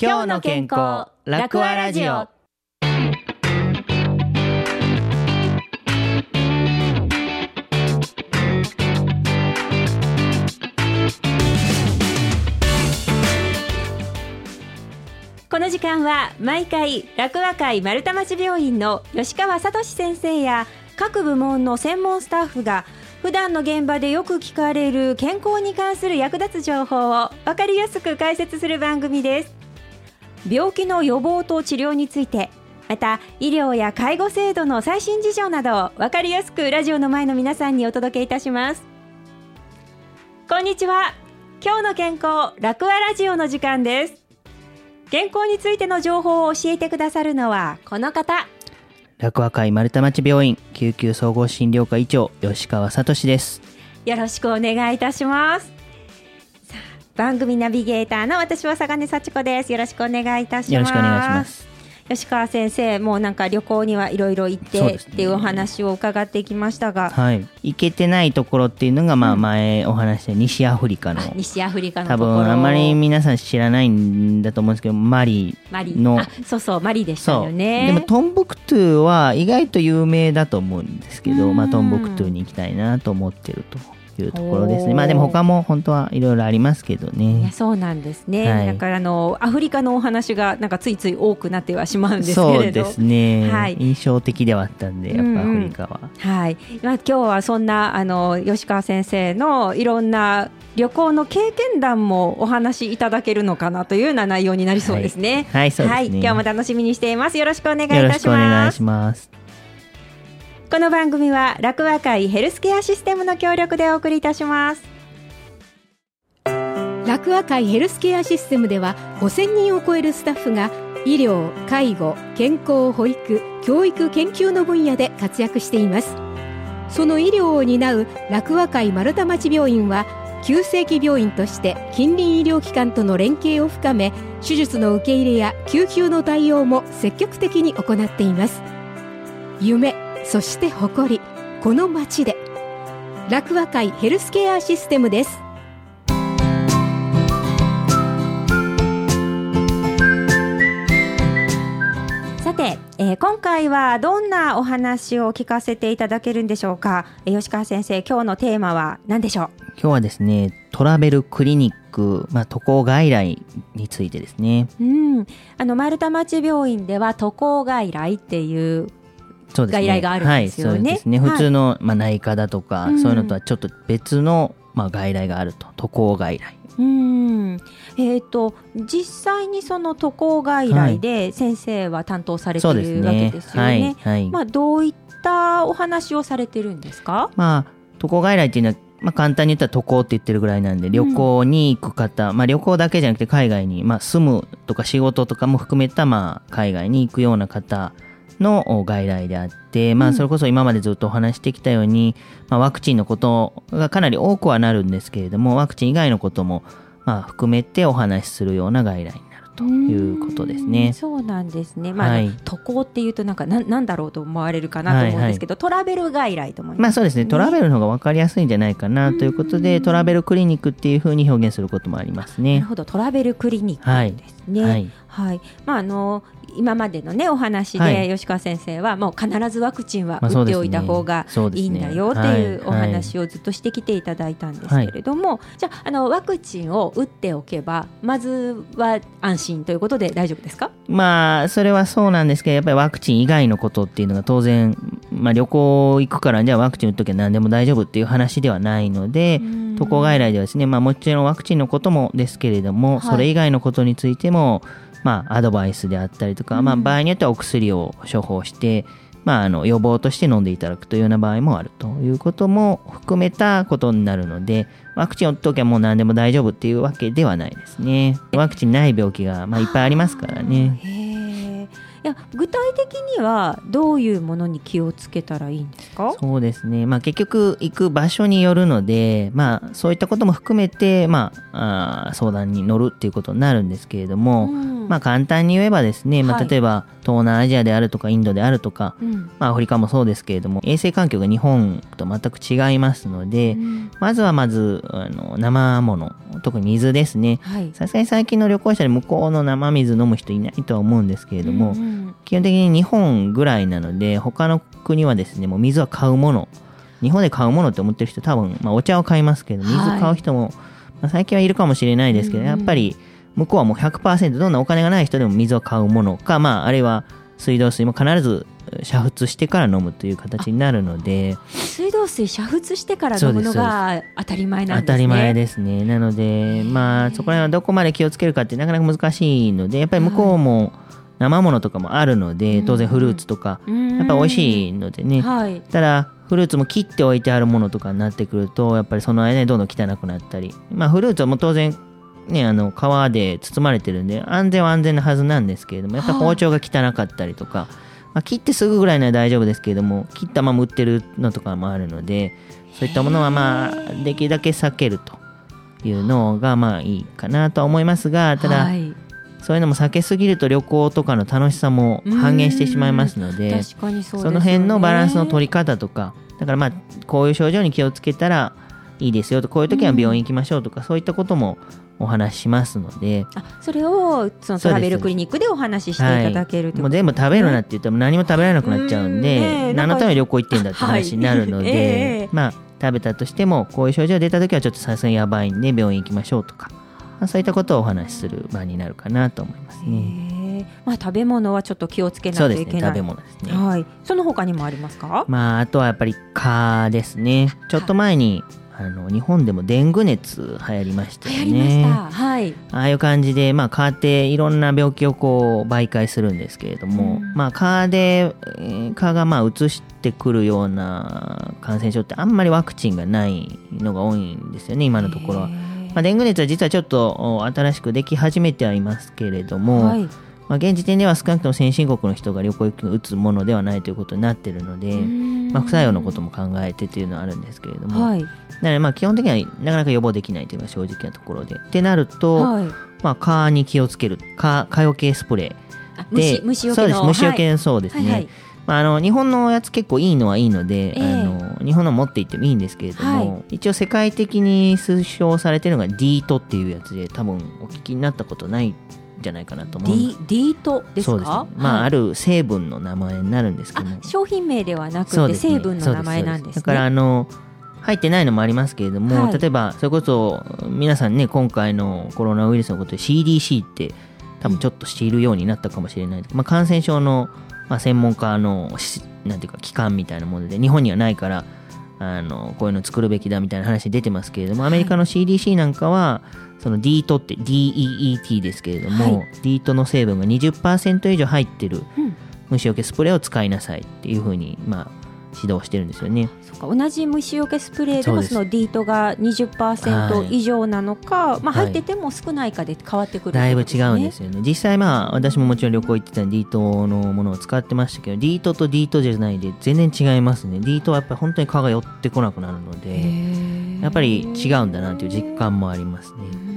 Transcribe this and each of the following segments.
今日の健康楽和ラジオ。この時間は毎回楽和会丸太町病院の吉川聡先生や各部門の専門スタッフが普段の現場でよく聞かれる健康に関する役立つ情報を分かりやすく解説する番組です。病気の予防と治療についてまた医療や介護制度の最新事情などを分かりやすくラジオの前の皆さんにお届けいたします。こんにちは。今日の健康楽和ラジオの時間です。健康についての情報を教えてくださるのはこの方。楽和会丸太町病院救急総合診療科医長吉川聡です。よろしくお願いいたします番組ナビゲーターの私は佐賀根幸子です。よろしくお願いいたします。よろしくお願いします。吉川先生もうなんか旅行にはいろいろ行ってっていうお話を伺ってきましたが、はい。行けてないところっていうのがまあ前お話した西アフリカの、あ西アフリカの多分あまり皆さん知らないんだと思うんですけどマリマリ。そうそうマリでしたよね。でもトンボクトゥは意外と有名だと思うんですけうん。どまあトンボクトゥに行きたいなと思ってるというところですね。まあでも他も本当はいろいろありますけどね。そうなんですね、はい。だからあのアフリカのお話がなんかついつい多くなってはしまうんですけれど。そうですね、はい。印象的ではあったんでやっぱアフリカは、はい、まあ、今日はそんなあの吉川先生のいろんな旅行の経験談もお話しいただけるのかなというような内容になりそうですね。はい。はいそうですね。今日も楽しみにしています。よろしくお願いいよろたししくお願ます。いしますこの番組は楽和会ヘルスケアシステムの協力でお送りいたします。楽和会ヘルスケアシステムでは5000人を超えるスタッフが医療介護健康保育教育研究の分野で活躍していますその医療を担う楽和会丸太町病院は急性期病院として近隣医療機関との連携を深め手術の受け入れや救急の対応も積極的に行っています夢そして誇りこの町で楽和会ヘルスケアシステムです。さて、えー今回はどんなお話を聞かせていただけるんでしょうか？えー吉川先生、今日のテーマは何でしょう？今日はですねトラベルクリニック、まあ、渡航外来についてですね。うん、あの丸太町病院では渡航外来っていうそうですね。外来があるんですよね。はい、そうですね。はい。普通の、まあ、内科だとか、うん。そういうのとはちょっと別の、まあ、外来があると。渡航外来。うん。えっ、と実際にその渡航外来で先生は担当されているわけねですよね。はい、はい。まあどういったお話をされてるんですか？まあ渡航外来っていうのは、まあ、簡単に言ったら渡航って言ってるぐらいなんで旅行に行く方、まあ、旅行だけじゃなくて海外に、まあ、住むとか仕事とかも含めた、まあ、海外に行くような方のお外来であって、まあ、うんそれこそ今までずっとお話してきたように、まあ、ワクチンのことがかなり多くはなるんですけれどもワクチン以外のことも、まあ、含めてお話しするような外来になるということですうんね。そうなんですね。まあ、はい渡航っていうとなんかなんなんだろうと思われるかなと思うんですけど、トラベル外来と思います。まあそうですね、トラベルの方が分かりやすいんじゃないかなということで、トラベルクリニックっていうふうに表現することもありますね。なるほどトラベルクリニックですね。はい。はい、まああの今までのねお話で、はい。吉川先生はもう必ずワクチンは打っておいた方がいいんだよっていうおはい。話をずっとしてきていただいたんですけれども、じゃああのワクチンを打っておけばまずは安心ということで大丈夫ですか？まあ、それはそうなんですけど、やっぱりワクチン以外のことっていうのが当然、まあ旅行行くからじゃあワクチン打っときゃ何でも大丈夫っていう話ではないので、渡航外来ではですね、まあもちろんワクチンのこともですけれども、はいそれ以外のことについても、まあアドバイスであったりとか、まあうん場合によってはお薬を処方して、まああの予防として飲んでいただくというような場合もあるということも含めたことになるので、ワクチンを打っときゃもう何でも大丈夫っていうわけではないですね。ワクチンない病気がまあいっぱいありますからね。いや具体的にはどういうものに気をつけたらいいんですか？そうですね。まあ結局行く場所によるので、まあそういったことも含めて、まあ、あー相談に乗るっていうことになるんですけれども、うん。まあ簡単に言えばですね、まあ、はい。例えば東南アジアであるとかインドであるとか、うん。まあ、アフリカもそうですけれども衛生環境が日本と全く違いますので、うん。まずはまずあの生もの特に水ですね。はい。さすがに最近の旅行者で向こうの生水飲む人いないとは思うんですけれども、うんうん基本的に日本ぐらいなので他の国はですねもう水は買うもの。日本で買うものって思ってる人多分、まあ、お茶を買いますけど水はい。買う人も、まあ、最近はいるかもしれないですけど、うん。やっぱり向こうはもう100%どんなお金がない人でも水を買うものか、まあ、あるいは水道水も必ず煮沸してから飲むという形になるので。水道水煮沸してから飲むのが当たり前なんですね。当たり前ですね。なのでまあそこら辺はどこまで気をつけるかってなかなか難しいのでやっぱり向こうも生ものとかもあるので当然フルーツとかうん。やっぱ美味しいのでね。はい。ただフルーツも切っておいてあるものとかになってくるとやっぱりその間にどんどん汚くなったり。まあフルーツはもう当然ねあの皮で包まれてるんで安全は安全なはずなんですけれどもやっぱり包丁が汚かったりとか、まあ、切ってすぐぐらいなら大丈夫ですけれども切ったまま売ってるのとかもあるのでそういったものはまあできるだけ避けるというのがまあいいかなとは思いますがただ、はいそういうのも避けすぎると旅行とかの楽しさも半減してしまいますのでね。その辺のバランスの取り方とかだからまあこういう症状に気をつけたらいいですよとこういう時は病院行きましょうとか、そういったこともお話ししますので、あそれをそのトラベルクリニックでお話ししていただけるってもう全部食べるなって言っても何も食べられなくなっちゃうんで、うん何のために旅行行ってんだって話になるので、は いええ。まあ食べたとしてもこういう症状が出た時はちょっとさすがにやばいんで病院行きましょうとか、まあ、そういったことをお話しする場になるかなと思いますね。まあ食べ物はちょっと気をつけなそうですねきゃいけない食べ物ですね。はいその他にもありますか？まあ、あとはやっぱり蚊ですね。ちょっと前に、あの、日本でもデング熱流行りましたよ流行りましね。たはいああいう感じで、まあ、蚊っていろんな病気をこう、媒介するんですけれども、うんまあ、蚊で、えー蚊がまあ、移してくるような感染症ってあんまりワクチンがないのが多いんですよね、今のところは。まあ、デング熱は実はちょっとお新しくでき始めてはいますけれども、はい。まあ、現時点では少なくとも先進国の人が旅行行くの打つものではないということになっているので、まあ、副作用のことも考えてというのはあるんですけれども、はい。なのでまあ基本的にはなかなか予防できないというのが正直なところで。ってなると、はい。まあ、蚊に気をつける蚊蚊よけスプレあーで虫虫よけのそうです。虫よけ、そうですね、はいはいまあ、あの日本のやつ結構いいのはいいので、ええ。あの日本の持っていってもいいんですけれども、は一応世界的に推奨されているのが DEET っていうやつで多分お聞きになったことないんじゃないかなと思うディートですか？すね。まあ、はい。ある成分の名前になるんですけど商品名ではなくてね。成分の名前なんですね。そうだからあの入ってないのもありますけれども、はい。例えばそれこそ皆さんね今回のコロナウイルスのことで CDC って多分ちょっと知るようになったかもしれない、まあ、感染症の、まあ、専門家のしなんていうか機関みたいなもので日本にはないからあのこういうの作るべきだみたいな話出てますけれどもアメリカの CDC なんかはその DEET って DEET ですけれども、は DEET の成分が20%以上入ってるうん。虫除けスプレーを使いなさいっていうふうに、まあ、指導してるんですよね。そっか同じ虫除けスプレーでもそのディートが20%以上なのか、まあ、はい入ってても少ないかで変わってくるだいぶ違うんねですよね。実際まあ私ももちろん旅行行ってたんで DEET のものを使ってましたけど DEET と DEET じゃないで全然違いますね。DEET はやっぱり本当に蚊が寄ってこなくなるのでやっぱり違うんだなという実感もありますね。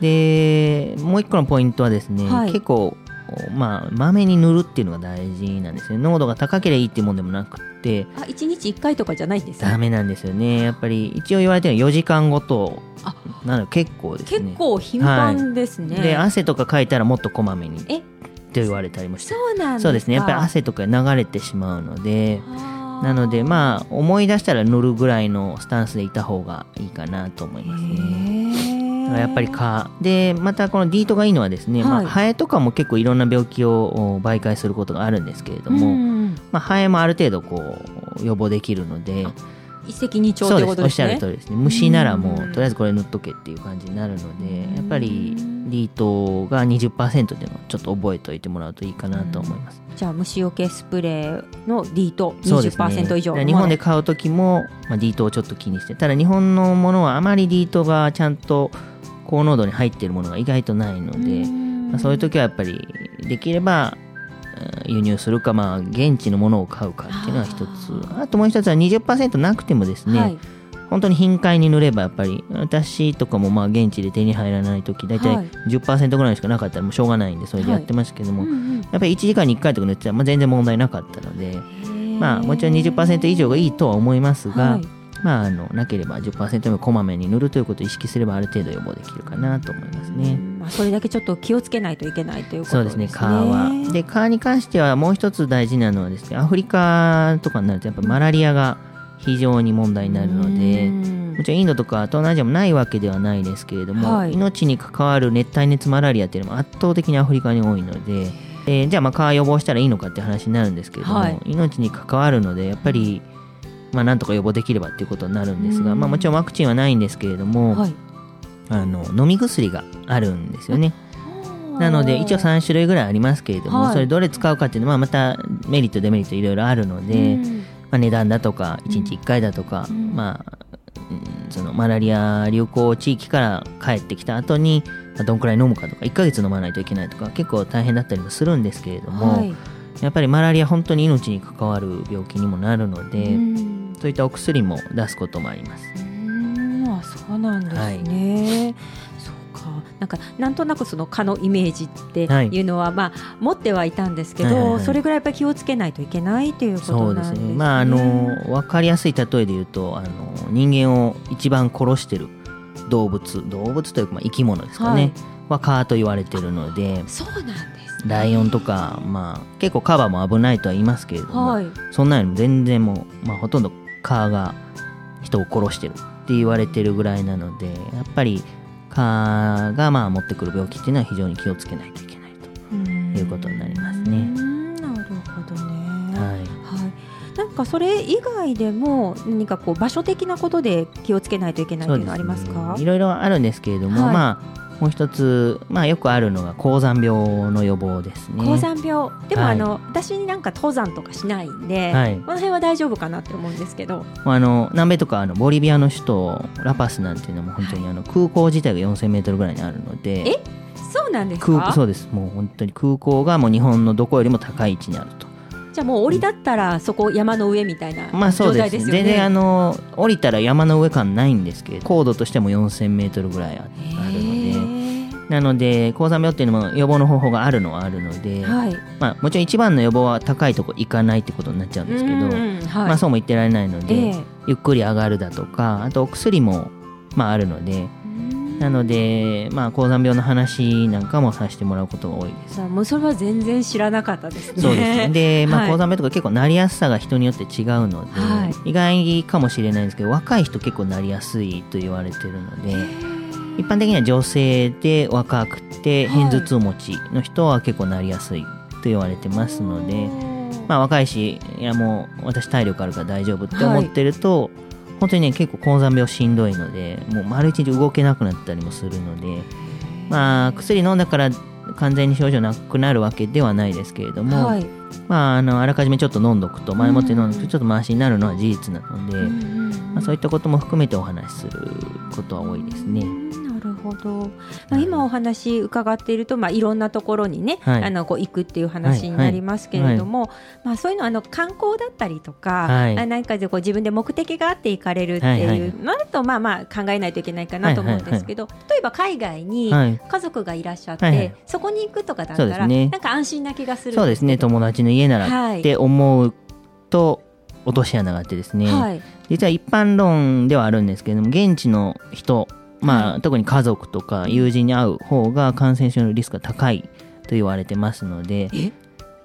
でもう一個のポイントはですね、はい結構まあまめに塗るっていうのが大事なんですね。濃度が高ければいいっていうもんでもなくって。あ1日1回とかじゃないんですね。ダメなんですよね。やっぱり一応言われてるのは4時間ごと。あ。なので結構ですね。結構頻繁ですね、で汗とかかいたらもっとこまめに。え？って言われたりもして。そうなんですか。そうですね。やっぱり汗とか流れてしまうので。なのでまあ思い出したら塗るぐらいのスタンスでいた方がいいかなと思いますね。やっぱり蚊でまたこのディートがいいのはですね、まあ、はいハエとかも結構いろんな病気をお媒介することがあるんですけれども、うんまあ、ハエもある程度こう予防できるので一石二鳥そうってことですね。おっしゃる通りですね。虫ならもううん。とりあえずこれ塗っとけっていう感じになるのでやっぱりディートが20%っていうのをちょっと覚えておいてもらうといいかなと思います。じゃあ虫除けスプレーのディートそうですね。20%以上。だから日本で買う時も、まあ、ディートをちょっと気にして。ただ日本のものはあまりディートがちゃんと高濃度に入っているものが意外とないので、まあ、そういう時はやっぱりできればうん輸入するか、まあ、現地のものを買うかっていうのは一つ。あともう一つは20%なくてもですね、はい。本当に頻回に塗ればやっぱり私とかもまあ現地で手に入らない時大体はい。10%ぐらいしかなかったらもうしょうがないんでそれでやってますけども、うんうんやっぱり1時間に1回とか塗ってたらまあ全然問題なかったので、まあもちろん20%以上がいいとは思いますが、はい。まああのなければ10%でもこまめに塗るということを意識すればある程度予防できるかなと思いますね。うんまあ、それだけちょっと気をつけないといけないということそうでね。ですすね、蚊は。で、蚊に関してはもう一つ大事なのはですね、アフリカとかになるとやっぱマラリアが非常に問題になるので、もちろんインドとか東南アジアもないわけではないですけれども、はい命に関わる熱帯熱マラリアっていうのも圧倒的にアフリカに多いので、えーじゃあまあ蚊予防したらいいのかっていう話になるんですけれども、はい命に関わるのでやっぱり、まあ、なんとか予防できればっていうことになるんですが、うんまあ、もちろんワクチンはないんですけれども、はい。あの飲み薬があるんですよね。なので一応3種類ぐらいありますけれども、はい。それどれ使うかっていうのはまたメリットデメリットいろいろあるので、うん。まあ、値段だとか1日1回だとか、うん。まあうんそのマラリア流行地域から帰ってきた後に、まあ、どんくらい飲むかとか1ヶ月飲まないといけないとか結構大変だったりもするんですけれども、はい。やっぱりマラリア本当に命に関わる病気にもなるので、うん。そういったお薬も出すこともあります。そうなんですね。そうかなんかなんとなくその蚊のイメージってはいいうのは、まあ持ってはいたんですけど、はいはいはいそれぐらいやっぱり気をつけないといけないということなんですすね。ね。まああの分かりやすい例えで言うとあの人間を一番殺してる動物動物というかまあ生き物ですかね、は蚊と言われてるのでそうなんです、ね。ライオンとか、まあ、結構カバも危ないとは言いますけれども、はい。そんなよりも全然もう、まあ、ほとんど蚊が人を殺してるって言われてるぐらいなのでやっぱり蚊がまあ持ってくる病気っていうのは非常に気をつけないといけないと。いうことになりますねうんなるほどね。はいはい。なんかそれ以外でも何かこう場所的なことで気をつけないといけないというのはありますか？いろいろあるんですけれども、はいまあもう一つ、まあ、よくあるのが高山病の予防ですね。高山病。でも、はい。あの私なんか登山とかしないんで、はい。この辺は大丈夫かなって思うんですけど。あの南米とかあのボリビアの首都ラパスなんていうのも本当にあの空港自体が4000メートルぐらいにあるのでえ？そうなんですか？空そうです。もう本当に空港がもう日本のどこよりも高い位置にあると。じゃあもう降り立ったらそこ山の上みたいなまあそうです状態ですよね、全然あの降りたら山の上感ないんですけど高度としても4000メートルぐらいあある。のでへーなので高山病っていうのも予防の方法があるのはあるので、はい。まあ、もちろん一番の予防は高いとこ行かないってことになっちゃうんですけど、はい。まあ、そうも言ってられないので、ええ。ゆっくり上がるだとかあとお薬も、まあ、あるのでなので、まあ、高山病の話なんかもさせてもらうことが多いです。もうそれは全然知らなかったですね。そうですね。で、まあ、はい。高山病とか結構なりやすさが人によって違うので、は意外かもしれないんですけど若い人結構なりやすいと言われてるので一般的には女性で若くてはい。片頭痛持ちの人は結構なりやすいと言われてますので、まあ、若いしいやもう私体力あるから大丈夫って思ってると、本当にね結構高山病しんどいのでもう丸一日動けなくなったりもするのでまあ薬飲んだから完全に症状なくなるわけではないですけれども、はい。まあ、あのあらかじめちょっと飲んどくと前もって飲んどくとちょっとマシになるのは事実なので、まあ、そういったことも含めてお話しすることは多いですね。なるほど、まあ、今お話伺っていると、まあ、いろんなところにね、はい。あのこう行くっていう話になりますけれども、まあ、そういうのあの観光だったりとか、はい。あ何かでこう自分で目的があって行かれるってはいはいいうのだとまあまあ考えないといけないかなと思うんですけど、例えば海外にはい。家族がいらっしゃって、はいはい。そこに行くとかだったら、ね。なんか安心な気がする。んそうですね。友達の家ならはい。って思うと落とし穴があってですね、はい。実は一般論ではあるんですけれども現地の人、まあ特に家族とか友人に会う方が感染症のリスクが高いと言われてますのでえ？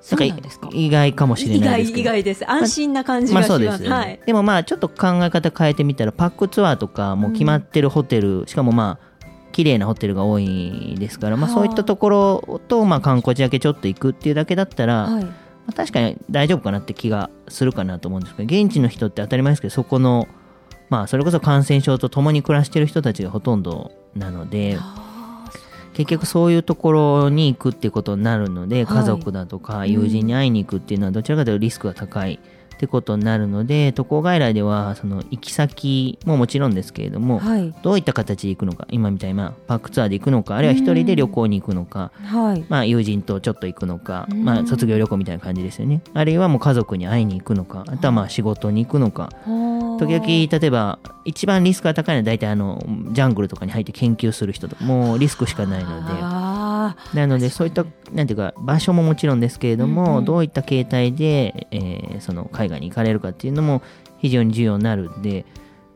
そうなんですか？意外かもしれないですけど。意外です。安心な感じまあがします,、そうですでもまあちょっと考え方変えてみたらパックツアーとかもう決まってるホテル、しかもまあ綺麗なホテルが多いですから、まあ、はあ。そういったところと、まあ、観光地だけちょっと行くっていうだけだったら、まはい。あ、確かに大丈夫かなって気がするかなと思うんですけど現地の人って当たり前ですけどそこのまあそれこそ感染症と共に暮らしてる人たちがほとんどなので結局そういうところに行くっていうことになるので、はい。家族だとか友人に会いに行くっていうのはどちらかというとリスクが高いってことになるので渡航外来ではその行き先ももちろんですけれども、はい。どういった形で行くのか今みたいにまあパックツアーで行くのかあるいは一人で旅行に行くのか、はい。まあ、友人とちょっと行くのか、うん。まあ、卒業旅行みたいな感じですよね。あるいはもう家族に会いに行くのかあとはまあ仕事に行くのか、時々例えば一番リスクが高いのは大体あのジャングルとかに入って研究する人とかもうリスクしかないので。あなのでそういったなんていうか場所ももちろんですけれども、うんうん。どういった形態で、えーその海外に行かれるかっていうのも非常に重要になるんで、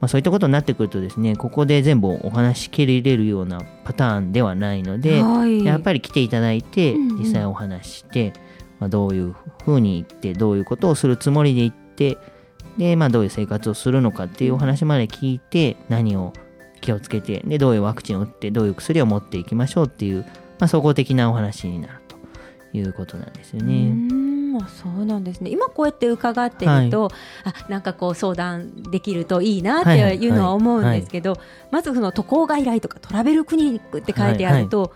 まあ、そういったことになってくるとですねここで全部お話し切りれるようなパターンではないので、はい。やっぱり来ていただいてうんうん。実際お話しして、まあ、どういうふうに行ってどういうことをするつもりで行ってで、まあ、どういう生活をするのかっていうお話まで聞いて何を気をつけてでどういうワクチンを打ってどういう薬を持っていきましょうっていう、まあ、総合的なお話になるということなんですようね。ーん。あそうなんですね。今こうやって伺ってると、あなんかこう相談できるといいなっていうのは思うんですけど、まずその渡航外来とかトラベルクリニックって書いてあると、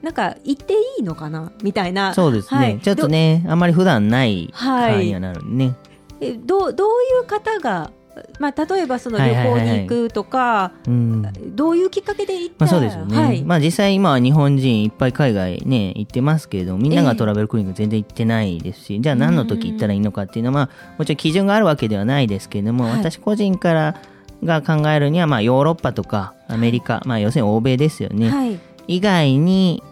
なんか行っていいのかな？みたいな。そうですね、はい。ちょっとねあんまり普段ないはい会にはなるんでね、えどうどういう方が、まあ、例えばその旅行に行くとか、うん。どういうきっかけで行った？まあ、そうですよね、はい。まあ、実際今は日本人いっぱい海外ね行ってますけれどもみんながトラベルクリニック全然行ってないですし、じゃあ何の時行ったらいいのかっていうのは、まあ、もちろん基準があるわけではないですけれども、はい。私個人からが考えるには、まあ、ヨーロッパとかアメリカ、まあ、要するに欧米ですよね、はい、以外に、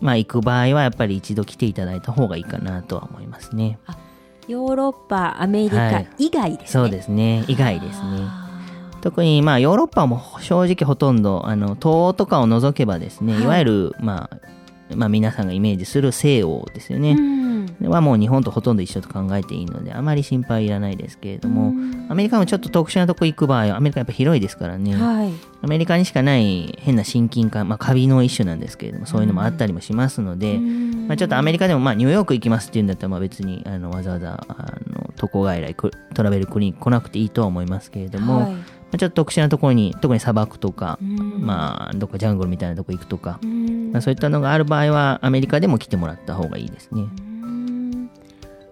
まあ、行く場合はやっぱり一度来ていただいた方がいいかなとは思いますね。ヨーロッパアメリカはい。以外ですね、そうですね。以外ですね。あ特にまあヨー。ロッパも正直ほとんどあの東欧とかを除けばですね、はいい、わゆるまあまあ皆さんがイメージする西欧ですよね、ーうんはもう日本とほとんど一緒と考えていいのであまり心配いらないですけれども、うん。アメリカもちょっと特殊なとこ行く場合はアメリカやっぱ広いですからね、はい。アメリカにしかない変な親近感、まあ、カビの一種なんですけれどもそういうのもあったりもしますので、まあ、ちょっとアメリカでもまあニューヨーク行きますっていうんだったらまあ別にあのわざわざあの渡航外来クトラベルクリニック来なくていいとは思いますけれども、はい。まあ、ちょっと特殊なところに特に砂漠とか、うん。まあどっかジャングルみたいなとこ行くとか、うん。まあ、そういったのがある場合はアメリカでも来てもらった方がいいですね。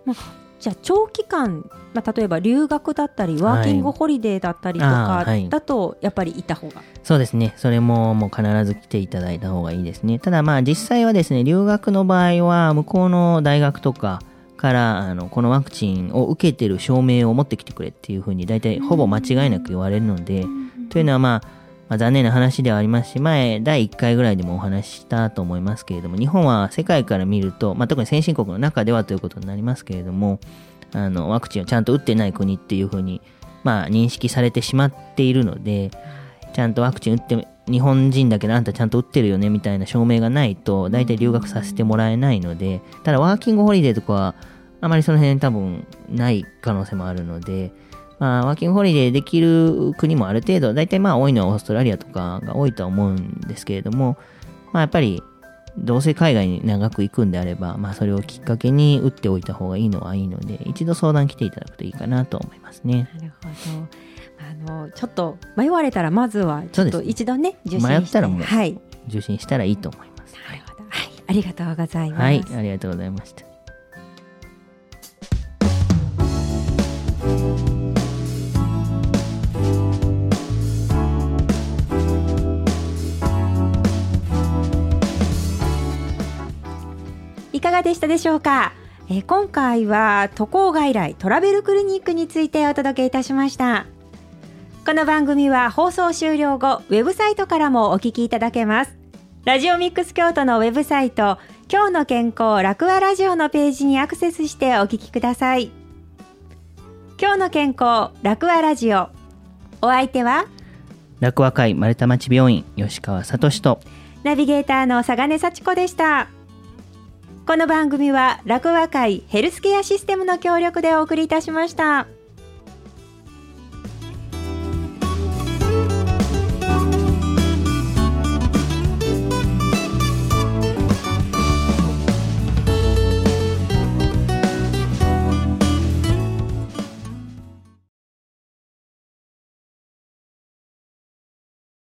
うんまあ、じゃあ長期間、まあ、例えば留学だったりワーキングホリデーだったりとあかだとやっぱりいた方が、そうですね。それももう必ず来ていただいた方がいいですね。ただまあ実際はですね、留学の場合は向こうの大学とかからあのこのワクチンを受けてる証明を持ってきてくれっていうふうに大体ほぼ間違いなく言われるので、というのはまあ、まあ、残念な話ではありますし、前、第1回ぐらいでもお話ししたと思いますけれども、日本は世界から見ると、まあ、特に先進国の中ではということになりますけれども、あのワクチンをちゃんと打ってない国っていうふうに、まあ、認識されてしまっているので、ちゃんとワクチン打って、日本人だけどあんたちゃんと打ってるよねみたいな証明がないと、大体留学させてもらえないので、ただワーキングホリデーとかは、あまりその辺多分ない可能性もあるので、まあ、ワーキングホリデーできる国もある程度、大体まあ多いのはオーストラリアとかが多いとは思うんですけれども、まあやっぱり、どうせ海外に長く行くんであれば、まあそれをきっかけに打っておいた方がいいのはいいので、一度相談来ていただくといいかなと思いますね。なるほど。あのちょっと迷われたらまずはちょっと一度ね受診して。迷ったらもうはい。受診したらいいと思います。なるほど。はい。ありがとうございます、はい、ありがとうございました。がでしたでしょうか、えー今回は渡航外来トラベルクリニックについてお届けいたしました。この番組は放送終了後ウェブサイトからもお聞きいただけます。ラジオミックス京都のウェブサイト今日の健康楽和ラジオのページにアクセスしてお聞きください。今日の健康楽和ラジオ。お相手は？楽和会丸太町病院吉川聡と。ナビゲーターの佐賀根幸子でしたこの番組は落和会ヘルスケアシステムの協力でお送りいたしました。